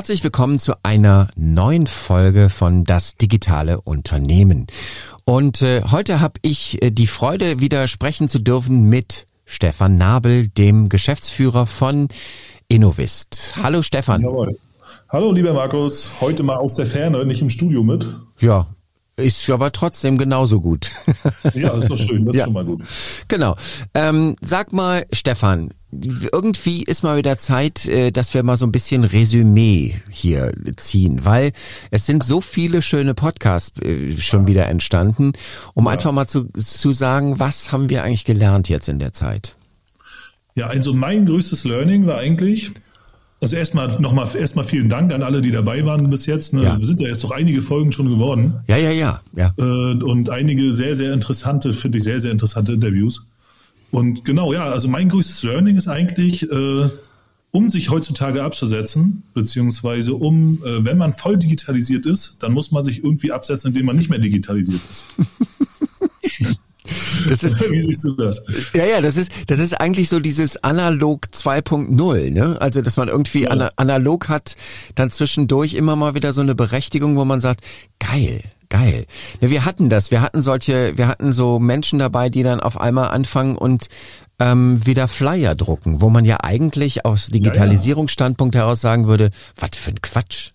Herzlich willkommen zu einer neuen Folge von Das digitale Unternehmen. Und äh, heute habe ich äh, die Freude, wieder sprechen zu dürfen mit Stefan Nabel, dem Geschäftsführer von Innovist. Hallo Stefan. Jawohl. Hallo lieber Markus, heute mal aus der Ferne, nicht im Studio mit. Ja, ist aber trotzdem genauso gut. Ja, ist doch schön, das ja. ist schon mal gut. Genau. Ähm, sag mal, Stefan, irgendwie ist mal wieder Zeit, äh, dass wir mal so ein bisschen Resümee hier ziehen, weil es sind so viele schöne Podcasts äh, schon wieder entstanden, um ja. einfach mal zu, zu sagen, was haben wir eigentlich gelernt jetzt in der Zeit? Ja, also mein größtes Learning war eigentlich, also erstmal nochmal erstmal vielen Dank an alle, die dabei waren bis jetzt. Ne? Ja. Wir sind ja jetzt doch einige Folgen schon geworden. Ja, ja, ja, ja. Äh, und einige sehr, sehr interessante, finde ich sehr, sehr interessante Interviews. Und genau, ja, also mein größtes Learning ist eigentlich, äh, um sich heutzutage abzusetzen, beziehungsweise um, äh, wenn man voll digitalisiert ist, dann muss man sich irgendwie absetzen, indem man nicht mehr digitalisiert ist. Das ist, Wie siehst du das? Ja, ja, das ist, das ist eigentlich so dieses Analog 2.0, ne? Also, dass man irgendwie ja. analog hat, dann zwischendurch immer mal wieder so eine Berechtigung, wo man sagt, geil, geil. Ja, wir hatten das, wir hatten solche, wir hatten so Menschen dabei, die dann auf einmal anfangen und ähm, wieder Flyer drucken, wo man ja eigentlich aus Digitalisierungsstandpunkt heraus sagen würde, was für ein Quatsch.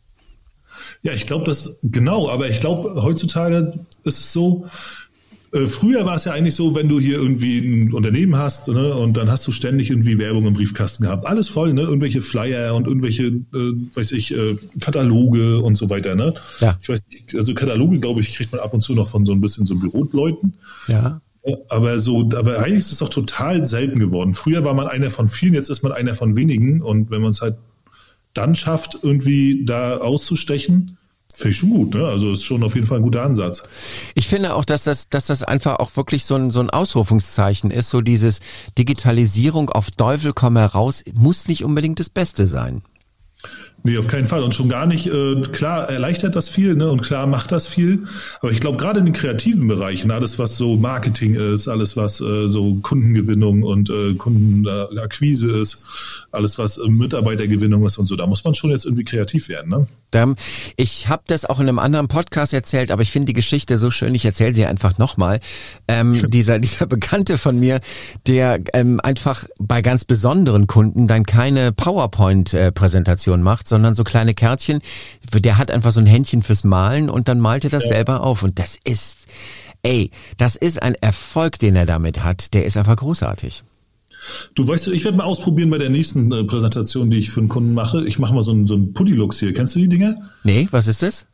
Ja, ich glaube das genau, aber ich glaube heutzutage ist es so, äh, früher war es ja eigentlich so, wenn du hier irgendwie ein Unternehmen hast ne, und dann hast du ständig irgendwie Werbung im Briefkasten gehabt. Alles voll, ne? Irgendwelche Flyer und irgendwelche, äh, weiß ich, äh, Kataloge und so weiter, ne? Ja. Ich weiß nicht, also Kataloge, glaube ich, kriegt man ab und zu noch von so ein bisschen so Büroleuten. Ja. Aber so, aber eigentlich ist es doch total selten geworden. Früher war man einer von vielen, jetzt ist man einer von wenigen. Und wenn man es halt dann schafft, irgendwie da auszustechen, Finde ich schon gut, ne? Also ist schon auf jeden Fall ein guter Ansatz. Ich finde auch, dass das, dass das einfach auch wirklich so ein, so ein Ausrufungszeichen ist, so dieses Digitalisierung auf Teufel komm heraus, muss nicht unbedingt das Beste sein. Nee, auf keinen Fall. Und schon gar nicht, äh, klar erleichtert das viel ne? und klar macht das viel. Aber ich glaube, gerade in den kreativen Bereichen, alles was so Marketing ist, alles was äh, so Kundengewinnung und äh, Kundenakquise ist, alles was äh, Mitarbeitergewinnung ist und so, da muss man schon jetzt irgendwie kreativ werden. Ne? Ich habe das auch in einem anderen Podcast erzählt, aber ich finde die Geschichte so schön, ich erzähle sie einfach nochmal. Ähm, dieser, dieser Bekannte von mir, der ähm, einfach bei ganz besonderen Kunden dann keine PowerPoint-Präsentation macht, sondern so kleine Kärtchen. Der hat einfach so ein Händchen fürs Malen und dann malt er das ja. selber auf. Und das ist, ey, das ist ein Erfolg, den er damit hat. Der ist einfach großartig. Du weißt, ich werde mal ausprobieren bei der nächsten äh, Präsentation, die ich für einen Kunden mache. Ich mache mal so einen, so einen Puddilux hier. Kennst du die Dinger? Nee, was ist das?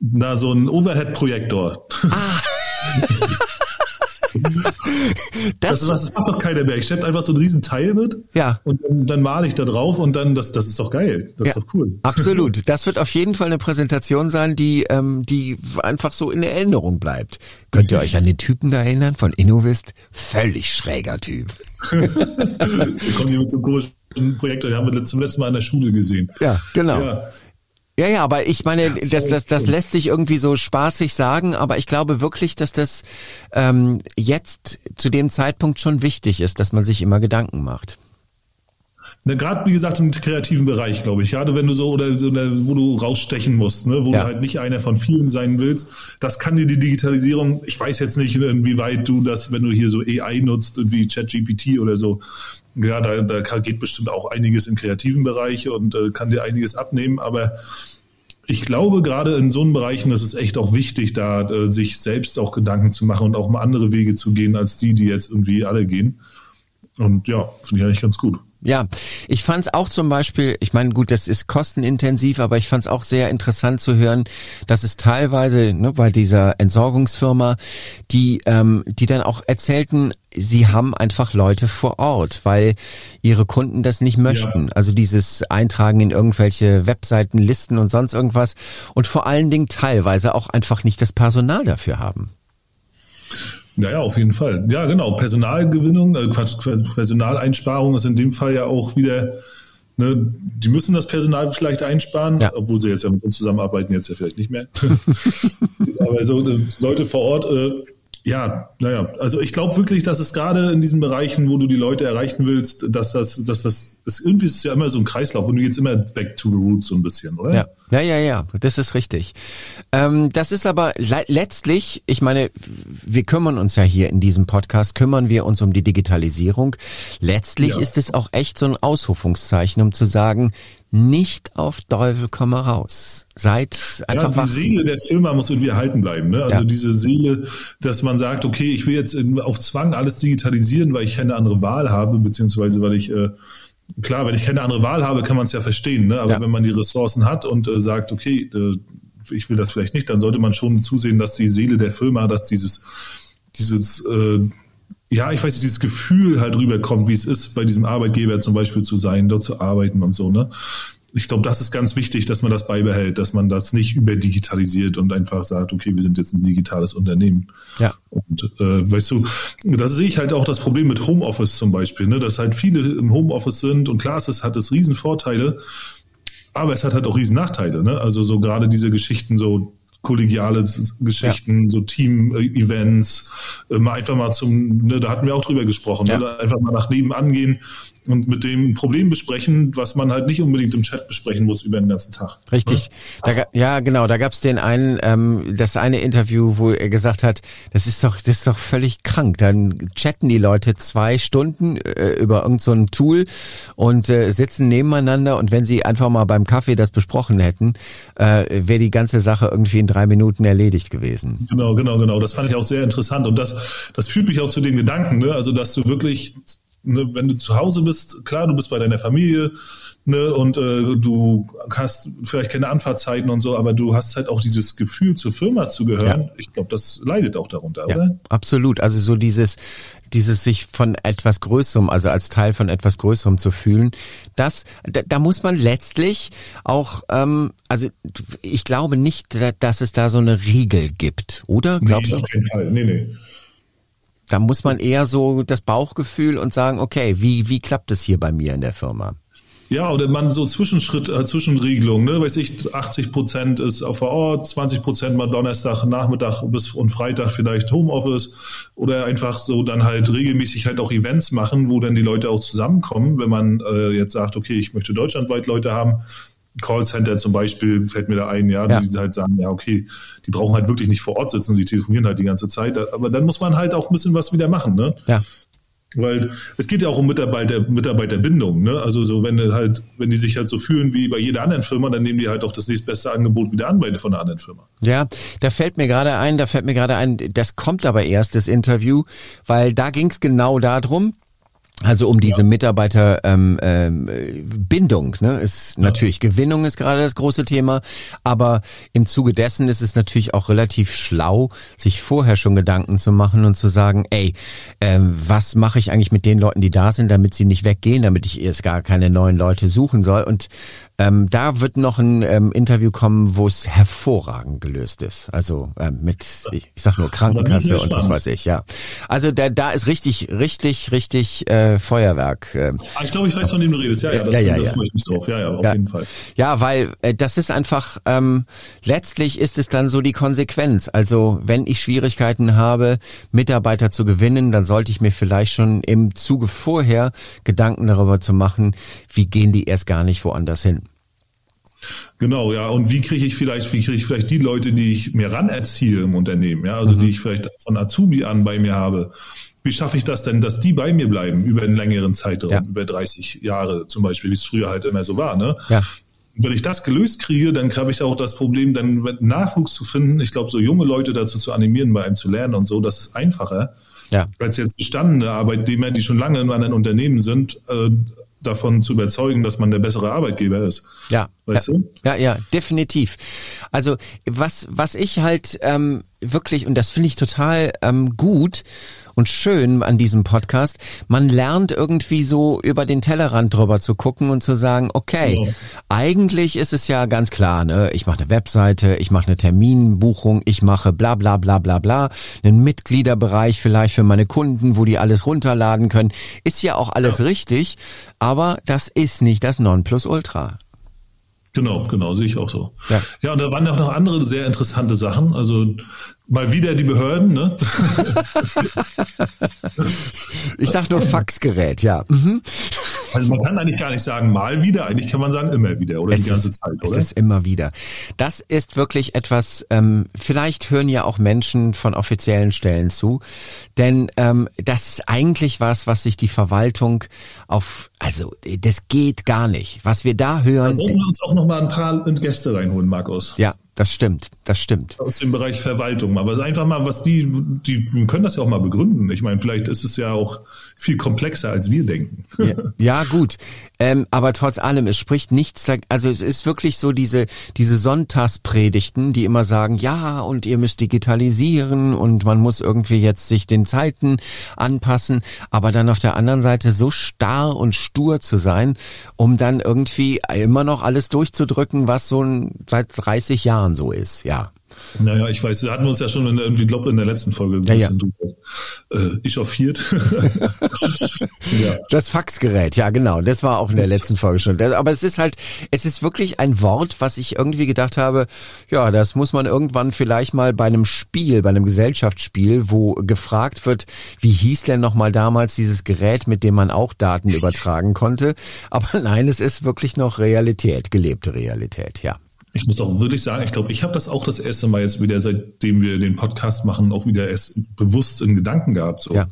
Na, so ein Overhead-Projektor. Ah. das, das, das macht doch keiner mehr. Ich schleppe einfach so ein riesen Teil mit. Ja. Und dann, dann male ich da drauf und dann, das, das ist doch geil. Das ja, ist doch cool. Absolut. Das wird auf jeden Fall eine Präsentation sein, die, ähm, die einfach so in Erinnerung bleibt. Könnt ihr euch an den Typen da erinnern von Innovist? Völlig schräger Typ. wir kommen hier mit so komischen Projekt, den haben wir zum letzten Mal in der Schule gesehen. Ja, genau. Ja. Ja, ja, aber ich meine, das, das, das lässt sich irgendwie so spaßig sagen, aber ich glaube wirklich, dass das ähm, jetzt zu dem Zeitpunkt schon wichtig ist, dass man sich immer Gedanken macht. Ne, Gerade wie gesagt im kreativen Bereich, glaube ich. Gerade wenn du so oder, oder wo du rausstechen musst, ne, wo ja. du halt nicht einer von vielen sein willst, das kann dir die Digitalisierung. Ich weiß jetzt nicht, inwieweit du das, wenn du hier so AI nutzt, wie ChatGPT oder so. Ja, da, da geht bestimmt auch einiges im kreativen Bereich und äh, kann dir einiges abnehmen, aber ich glaube, gerade in so einem Bereichen ist es echt auch wichtig, da äh, sich selbst auch Gedanken zu machen und auch mal andere Wege zu gehen, als die, die jetzt irgendwie alle gehen. Und ja, finde ich eigentlich ganz gut. Ja, ich fand es auch zum Beispiel, ich meine, gut, das ist kostenintensiv, aber ich fand es auch sehr interessant zu hören, dass es teilweise ne, bei dieser Entsorgungsfirma, die, ähm, die dann auch erzählten, sie haben einfach Leute vor Ort, weil ihre Kunden das nicht möchten. Ja. Also dieses Eintragen in irgendwelche Webseiten, Listen und sonst irgendwas und vor allen Dingen teilweise auch einfach nicht das Personal dafür haben. Ja, ja, auf jeden Fall. Ja, genau. Personalgewinnung, äh, Quatsch, Personaleinsparung ist in dem Fall ja auch wieder, ne, die müssen das Personal vielleicht einsparen, ja. obwohl sie jetzt ja mit uns zusammenarbeiten, jetzt ja vielleicht nicht mehr. Aber so Leute vor Ort, äh, ja, naja, also ich glaube wirklich, dass es gerade in diesen Bereichen, wo du die Leute erreichen willst, dass das, dass das, ist, irgendwie ist es ja immer so ein Kreislauf und du gehst immer back to the roots so ein bisschen, oder? Ja, ja, ja, ja das ist richtig. Ähm, das ist aber le letztlich, ich meine, wir kümmern uns ja hier in diesem Podcast, kümmern wir uns um die Digitalisierung. Letztlich ja. ist es auch echt so ein Ausrufungszeichen, um zu sagen, nicht auf Teufel komme raus. Seid einfach ja, die Seele der Firma muss irgendwie erhalten bleiben. Ne? Also ja. diese Seele, dass man sagt, okay, ich will jetzt auf Zwang alles digitalisieren, weil ich keine andere Wahl habe, beziehungsweise weil ich äh, klar, wenn ich keine andere Wahl habe, kann man es ja verstehen. Ne? Aber ja. wenn man die Ressourcen hat und äh, sagt, okay, äh, ich will das vielleicht nicht, dann sollte man schon zusehen, dass die Seele der Firma, dass dieses dieses äh, ja, ich weiß nicht, dieses Gefühl halt rüberkommt, wie es ist, bei diesem Arbeitgeber zum Beispiel zu sein, dort zu arbeiten und so, ne? Ich glaube, das ist ganz wichtig, dass man das beibehält, dass man das nicht überdigitalisiert und einfach sagt, okay, wir sind jetzt ein digitales Unternehmen. Ja. Und äh, weißt du, das sehe ich halt auch das Problem mit Homeoffice zum Beispiel, ne? dass halt viele im Homeoffice sind und klar, es hat es riesen Vorteile, aber es hat halt auch riesen Nachteile. Ne? Also so gerade diese Geschichten so kollegiale Geschichten, ja. so Team-Events, äh, mal einfach mal zum, ne, da hatten wir auch drüber gesprochen, ja. ne, einfach mal nach nebenan gehen und mit dem Problem besprechen, was man halt nicht unbedingt im Chat besprechen muss über den ganzen Tag. Richtig. Ja, da, ja genau. Da gab es den einen, ähm, das eine Interview, wo er gesagt hat, das ist doch, das ist doch völlig krank. Dann chatten die Leute zwei Stunden äh, über irgendein so Tool und äh, sitzen nebeneinander und wenn sie einfach mal beim Kaffee das besprochen hätten, äh, wäre die ganze Sache irgendwie in drei Minuten erledigt gewesen. Genau, genau, genau. Das fand ich auch sehr interessant und das, das führt mich auch zu dem Gedanken, ne? also dass du wirklich ne, wenn du zu Hause bist, klar, du bist bei deiner Familie ne, und äh, du hast vielleicht keine Anfahrtzeiten und so, aber du hast halt auch dieses Gefühl, zur Firma zu gehören. Ja. Ich glaube, das leidet auch darunter, ja, oder? Absolut. Also so dieses, dieses sich von etwas Größerem, also als Teil von etwas Größerem zu fühlen, das, da, da muss man letztlich auch, ähm, also ich glaube nicht, dass es da so eine Regel gibt, oder? Glaubst nee, du? auf keinen Fall. Nee, nee. Da muss man eher so das Bauchgefühl und sagen, okay, wie, wie klappt es hier bei mir in der Firma? Ja, oder man so Zwischenschritt, äh, Zwischenregelung, ne? Weiß ich, 80 Prozent ist vor Ort, 20 Prozent mal Donnerstag, Nachmittag bis und Freitag vielleicht Homeoffice oder einfach so dann halt regelmäßig halt auch Events machen, wo dann die Leute auch zusammenkommen, wenn man äh, jetzt sagt, okay, ich möchte deutschlandweit Leute haben, Callcenter zum Beispiel fällt mir da ein, ja, ja, die halt sagen, ja, okay, die brauchen halt wirklich nicht vor Ort sitzen, die telefonieren halt die ganze Zeit. Aber dann muss man halt auch ein bisschen was wieder machen, ne? Ja. Weil es geht ja auch um Mitarbeiter, Mitarbeiterbindung, ne? Also so, wenn halt, wenn die sich halt so fühlen wie bei jeder anderen Firma, dann nehmen die halt auch das nächstbeste Angebot wieder an bei von einer anderen Firma. Ja, da fällt mir gerade ein, da fällt mir gerade ein, das kommt aber erst, das Interview, weil da ging es genau darum, also um diese ja. Mitarbeiterbindung, ähm, ähm, ne, ist ja. natürlich Gewinnung ist gerade das große Thema, aber im Zuge dessen ist es natürlich auch relativ schlau, sich vorher schon Gedanken zu machen und zu sagen, ey, ähm, was mache ich eigentlich mit den Leuten, die da sind, damit sie nicht weggehen, damit ich erst gar keine neuen Leute suchen soll und ähm, da wird noch ein ähm, Interview kommen, wo es hervorragend gelöst ist. Also ähm, mit, ich, ich sag nur Krankenkasse und was weiß ich, ja. Also da, da ist richtig, richtig, richtig äh, Feuerwerk. Äh, ich glaube, ich weiß, von dem du redest. Ja, ja, das, ja, ja, das freue ich mich drauf. Ja, ja, auf ja. jeden Fall. Ja, weil äh, das ist einfach, ähm, letztlich ist es dann so die Konsequenz. Also wenn ich Schwierigkeiten habe, Mitarbeiter zu gewinnen, dann sollte ich mir vielleicht schon im Zuge vorher Gedanken darüber zu machen, wie gehen die erst gar nicht woanders hin. Genau, ja. Und wie kriege ich vielleicht, wie kriege ich vielleicht die Leute, die ich mir ran erziehe im Unternehmen, ja, also mhm. die ich vielleicht von Azubi an bei mir habe. Wie schaffe ich das denn, dass die bei mir bleiben über einen längeren Zeitraum, ja. über 30 Jahre zum Beispiel, wie es früher halt immer so war, ne? Ja. Wenn ich das gelöst kriege, dann habe ich auch das Problem, dann Nachwuchs zu finden. Ich glaube, so junge Leute dazu zu animieren, bei einem zu lernen und so, das ist einfacher. Ja. Als jetzt bestandene Arbeitnehmer, die schon lange in anderen Unternehmen sind, äh, davon zu überzeugen, dass man der bessere Arbeitgeber ist. Ja, weißt ja, du? Ja, ja, definitiv. Also was was ich halt ähm, wirklich und das finde ich total ähm, gut und schön an diesem Podcast, man lernt irgendwie so über den Tellerrand drüber zu gucken und zu sagen, okay, ja. eigentlich ist es ja ganz klar, ne, ich mache eine Webseite, ich mache eine Terminbuchung, ich mache bla bla bla bla bla, einen Mitgliederbereich vielleicht für meine Kunden, wo die alles runterladen können, ist ja auch alles ja. richtig, aber das ist nicht das Nonplusultra. Genau, genau, sehe ich auch so. Ja. ja, und da waren auch noch andere sehr interessante Sachen. Also Mal wieder die Behörden, ne? ich sag nur Faxgerät, ja. Mhm. Also man kann eigentlich gar nicht sagen mal wieder, eigentlich kann man sagen immer wieder oder es die ganze ist, Zeit, oder? Es ist immer wieder. Das ist wirklich etwas, ähm, vielleicht hören ja auch Menschen von offiziellen Stellen zu, denn ähm, das ist eigentlich was, was sich die Verwaltung auf, also das geht gar nicht. Was wir da hören. Da sollten wir uns auch noch mal ein paar Gäste reinholen, Markus. Ja, das stimmt, das stimmt. Aus dem Bereich Verwaltung. Aber einfach mal, was die, die können das ja auch mal begründen. Ich meine, vielleicht ist es ja auch viel komplexer, als wir denken. Ja, ja gut. Ähm, aber trotz allem, es spricht nichts, also es ist wirklich so diese, diese Sonntagspredigten, die immer sagen, ja, und ihr müsst digitalisieren und man muss irgendwie jetzt sich den Zeiten anpassen, aber dann auf der anderen Seite so starr und stur zu sein, um dann irgendwie immer noch alles durchzudrücken, was so seit 30 Jahren so ist, ja. Naja, ich weiß, wir hatten uns ja schon in, irgendwie, glaube in der letzten Folge ein bisschen ja. äh, echauffiert. ja. Das Faxgerät, ja genau, das war auch in der letzten Folge schon. Aber es ist halt, es ist wirklich ein Wort, was ich irgendwie gedacht habe, ja, das muss man irgendwann vielleicht mal bei einem Spiel, bei einem Gesellschaftsspiel, wo gefragt wird, wie hieß denn nochmal damals dieses Gerät, mit dem man auch Daten übertragen konnte. Aber nein, es ist wirklich noch Realität, gelebte Realität, ja. Ich muss auch wirklich sagen, ich glaube, ich habe das auch das erste Mal jetzt wieder, seitdem wir den Podcast machen, auch wieder erst bewusst in Gedanken gehabt. So. Ja,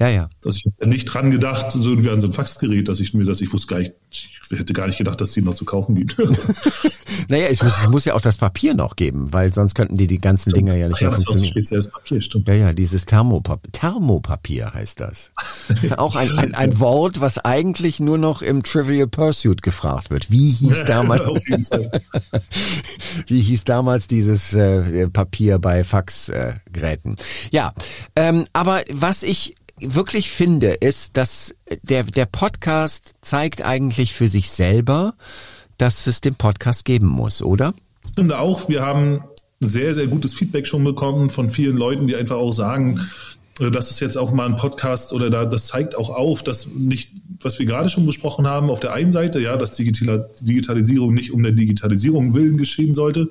ja, ja. Dass ich nicht dran gedacht, so irgendwie an so ein Faxgerät, dass ich mir, dass ich wusste gar nicht, ich hätte gar nicht gedacht, dass die noch zu kaufen gibt. naja, es muss, es muss ja auch das Papier noch geben, weil sonst könnten die die ganzen stimmt. Dinger ja nicht ja, mehr das funktionieren. Das spezielles Papier, stimmt. Ja, ja, dieses Thermopapier, Thermopapier heißt das. auch ein, ein, ein Wort, was eigentlich nur noch im Trivial Pursuit gefragt wird. Wie hieß damals, wie hieß damals dieses äh, Papier bei Faxgeräten? Äh, ja, ähm, aber was ich wirklich finde, ist, dass der, der Podcast zeigt eigentlich für sich selber, dass es den Podcast geben muss, oder? Ich finde auch, wir haben sehr, sehr gutes Feedback schon bekommen von vielen Leuten, die einfach auch sagen, äh, das ist jetzt auch mal ein Podcast oder da, das zeigt auch auf, dass nicht, was wir gerade schon besprochen haben, auf der einen Seite, ja, dass Digital, Digitalisierung nicht um der Digitalisierung willen geschehen sollte,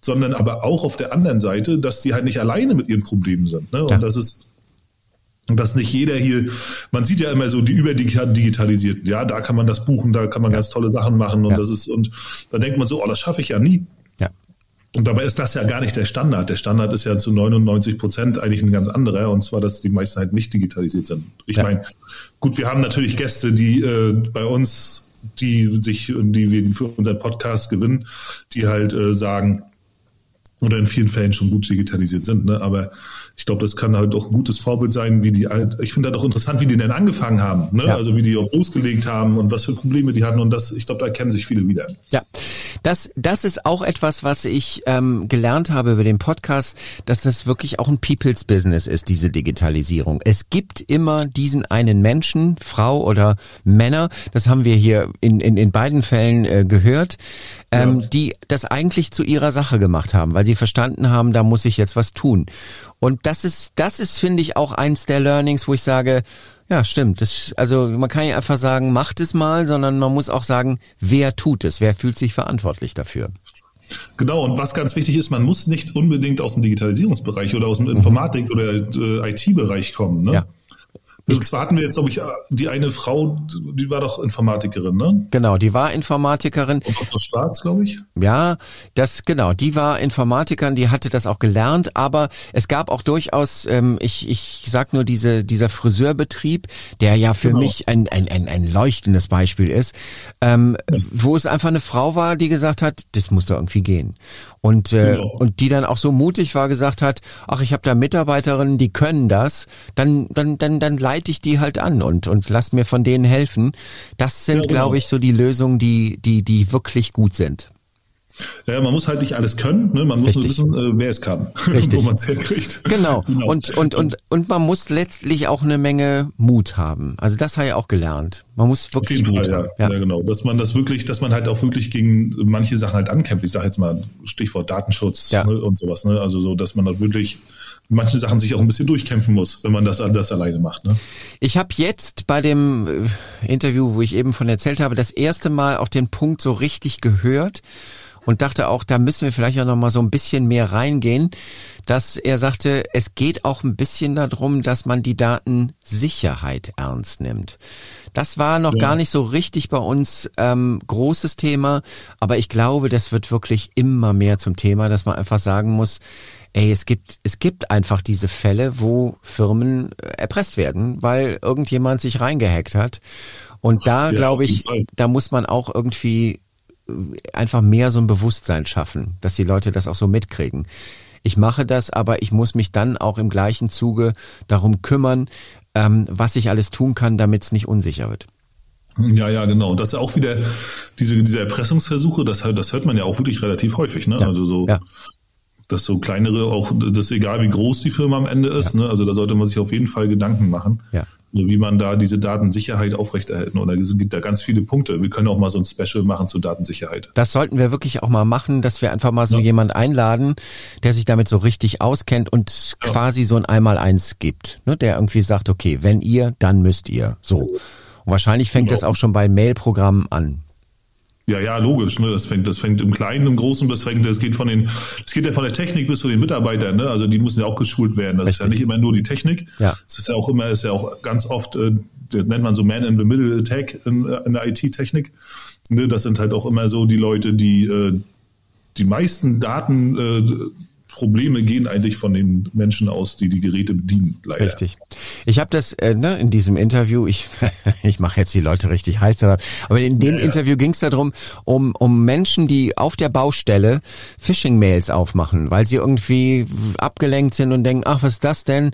sondern aber auch auf der anderen Seite, dass sie halt nicht alleine mit ihren Problemen sind. Ne? Und ja. das ist dass nicht jeder hier, man sieht ja immer so die überdigitalisierten, ja, da kann man das buchen, da kann man ja. ganz tolle Sachen machen und ja. das ist, und da denkt man so, oh, das schaffe ich ja nie. Ja. Und dabei ist das ja gar nicht der Standard. Der Standard ist ja zu 99 Prozent eigentlich ein ganz anderer, und zwar, dass die meisten halt nicht digitalisiert sind. Ich ja. meine, gut, wir haben natürlich Gäste, die äh, bei uns, die sich, die wir für unseren Podcast gewinnen, die halt äh, sagen, oder in vielen Fällen schon gut digitalisiert sind, ne? aber ich glaube, das kann halt auch ein gutes Vorbild sein, wie die, ich finde das auch interessant, wie die denn angefangen haben, ne? Ja. also wie die auch losgelegt haben und was für Probleme die hatten und das, ich glaube, da kennen sich viele wieder. Ja, das, das ist auch etwas, was ich ähm, gelernt habe über den Podcast, dass das wirklich auch ein People's Business ist, diese Digitalisierung. Es gibt immer diesen einen Menschen, Frau oder Männer, das haben wir hier in, in, in beiden Fällen äh, gehört, ähm, ja. die das eigentlich zu ihrer Sache gemacht haben, weil sie verstanden haben, da muss ich jetzt was tun. Und das ist, das ist, finde ich, auch eins der Learnings, wo ich sage, ja, stimmt. Das, also man kann ja einfach sagen, macht es mal, sondern man muss auch sagen, wer tut es, wer fühlt sich verantwortlich dafür. Genau, und was ganz wichtig ist, man muss nicht unbedingt aus dem Digitalisierungsbereich oder aus dem. Informatik- oder äh, IT-Bereich kommen. Ne? Ja. Und zwar hatten wir jetzt, glaube ich, die eine Frau, die war doch Informatikerin, ne? Genau, die war Informatikerin. Und Dr. Schwarz, glaube ich. Ja, das genau, die war Informatikerin, die hatte das auch gelernt, aber es gab auch durchaus, ähm, ich, ich sag nur diese, dieser Friseurbetrieb, der ja für genau. mich ein, ein, ein, ein leuchtendes Beispiel ist, ähm, ja. wo es einfach eine Frau war, die gesagt hat, das muss doch irgendwie gehen. Und, äh, genau. und die dann auch so mutig war, gesagt hat, ach, ich habe da Mitarbeiterinnen, die können das, dann, dann, dann, dann leite ich die halt an und, und lass mir von denen helfen. Das sind, ja, genau. glaube ich, so die Lösungen, die, die, die wirklich gut sind. Ja, man muss halt nicht alles können, ne? man muss Richtig. nur wissen, äh, wer es kann, wo man es herkriegt. Genau. genau. Und, und, und, und man muss letztlich auch eine Menge Mut haben. Also das habe ich auch gelernt. Man muss wirklich Mut Fall, haben. Ja. Ja. ja. genau. Dass man das wirklich, dass man halt auch wirklich gegen manche Sachen halt ankämpft. Ich sage jetzt mal Stichwort Datenschutz ja. ne? und sowas. Ne? Also so, dass man da wirklich manche Sachen sich auch ein bisschen durchkämpfen muss, wenn man das anders alleine macht. Ne? Ich habe jetzt bei dem äh, Interview, wo ich eben von erzählt habe, das erste Mal auch den Punkt so richtig gehört und dachte auch, da müssen wir vielleicht auch noch mal so ein bisschen mehr reingehen, dass er sagte, es geht auch ein bisschen darum, dass man die Datensicherheit ernst nimmt. Das war noch ja. gar nicht so richtig bei uns ähm, großes Thema, aber ich glaube, das wird wirklich immer mehr zum Thema, dass man einfach sagen muss, ey, es gibt, es gibt einfach diese Fälle, wo Firmen äh, erpresst werden, weil irgendjemand sich reingehackt hat. Und da ja, glaube ich, da muss man auch irgendwie einfach mehr so ein Bewusstsein schaffen, dass die Leute das auch so mitkriegen. Ich mache das, aber ich muss mich dann auch im gleichen Zuge darum kümmern, ähm, was ich alles tun kann, damit es nicht unsicher wird. Ja, ja, genau. Und das ist auch wieder diese, diese Erpressungsversuche, das, das hört man ja auch wirklich relativ häufig. Ne? Ja. Also so, ja. dass so kleinere, auch das ist egal, wie groß die Firma am Ende ist. Ja. Ne? Also da sollte man sich auf jeden Fall Gedanken machen. Ja wie man da diese Datensicherheit aufrechterhalten. Und es gibt da ganz viele Punkte. Wir können auch mal so ein Special machen zur Datensicherheit. Das sollten wir wirklich auch mal machen, dass wir einfach mal so ja. jemand einladen, der sich damit so richtig auskennt und ja. quasi so ein Einmaleins gibt, ne? der irgendwie sagt, okay, wenn ihr, dann müsst ihr. So. Und wahrscheinlich fängt genau. das auch schon bei Mailprogrammen an. Ja, ja, logisch. Ne? Das fängt, das fängt im Kleinen, im Großen, das fängt, das geht von den, das geht ja von der Technik bis zu den Mitarbeitern. Ne? Also die müssen ja auch geschult werden. Das Richtig. ist ja nicht immer nur die Technik. Ja. Das ist ja auch immer, ist ja auch ganz oft, äh, das nennt man so Man in the Middle Attack in, in der IT-Technik. Ne? Das sind halt auch immer so die Leute, die äh, die meisten Daten äh, Probleme gehen eigentlich von den Menschen aus, die die Geräte bedienen. Leider. Richtig. Ich habe das äh, ne, in diesem Interview, ich, ich mache jetzt die Leute richtig heiß, aber in dem ja, ja. Interview ging es darum, um, um Menschen, die auf der Baustelle Phishing-Mails aufmachen, weil sie irgendwie abgelenkt sind und denken, ach, was ist das denn?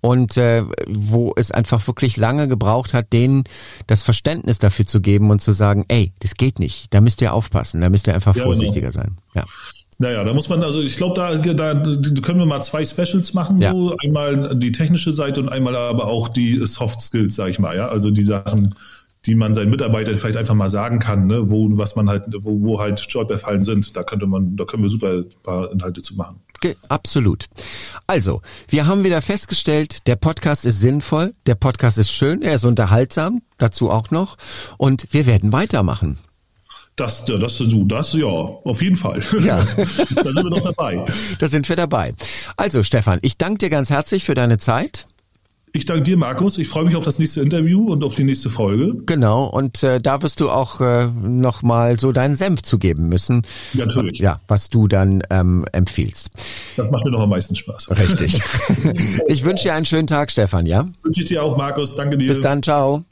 Und äh, wo es einfach wirklich lange gebraucht hat, denen das Verständnis dafür zu geben und zu sagen, ey, das geht nicht, da müsst ihr aufpassen, da müsst ihr einfach ja, genau. vorsichtiger genau. sein. Ja. Naja, da muss man, also ich glaube, da, da können wir mal zwei Specials machen, ja. so einmal die technische Seite und einmal aber auch die Soft Skills, sag ich mal, ja. Also die Sachen, die man seinen Mitarbeitern vielleicht einfach mal sagen kann, ne, wo, was man halt, wo, wo halt Stolperfallen sind. Da könnte man, da können wir super ein paar Inhalte zu machen. Absolut. Also, wir haben wieder festgestellt, der Podcast ist sinnvoll, der Podcast ist schön, er ist unterhaltsam, dazu auch noch. Und wir werden weitermachen. Das, ja, das, du, das, ja, auf jeden Fall. Ja. da sind wir doch dabei. Da sind wir dabei. Also, Stefan, ich danke dir ganz herzlich für deine Zeit. Ich danke dir, Markus. Ich freue mich auf das nächste Interview und auf die nächste Folge. Genau, und äh, da wirst du auch äh, nochmal so deinen Senf zugeben müssen. Natürlich. Ja, was du dann ähm, empfiehlst. Das macht mir noch am meisten Spaß. Richtig. ich wünsche dir einen schönen Tag, Stefan, ja? Wünsche ich dir auch, Markus. Danke dir. Bis dann, ciao.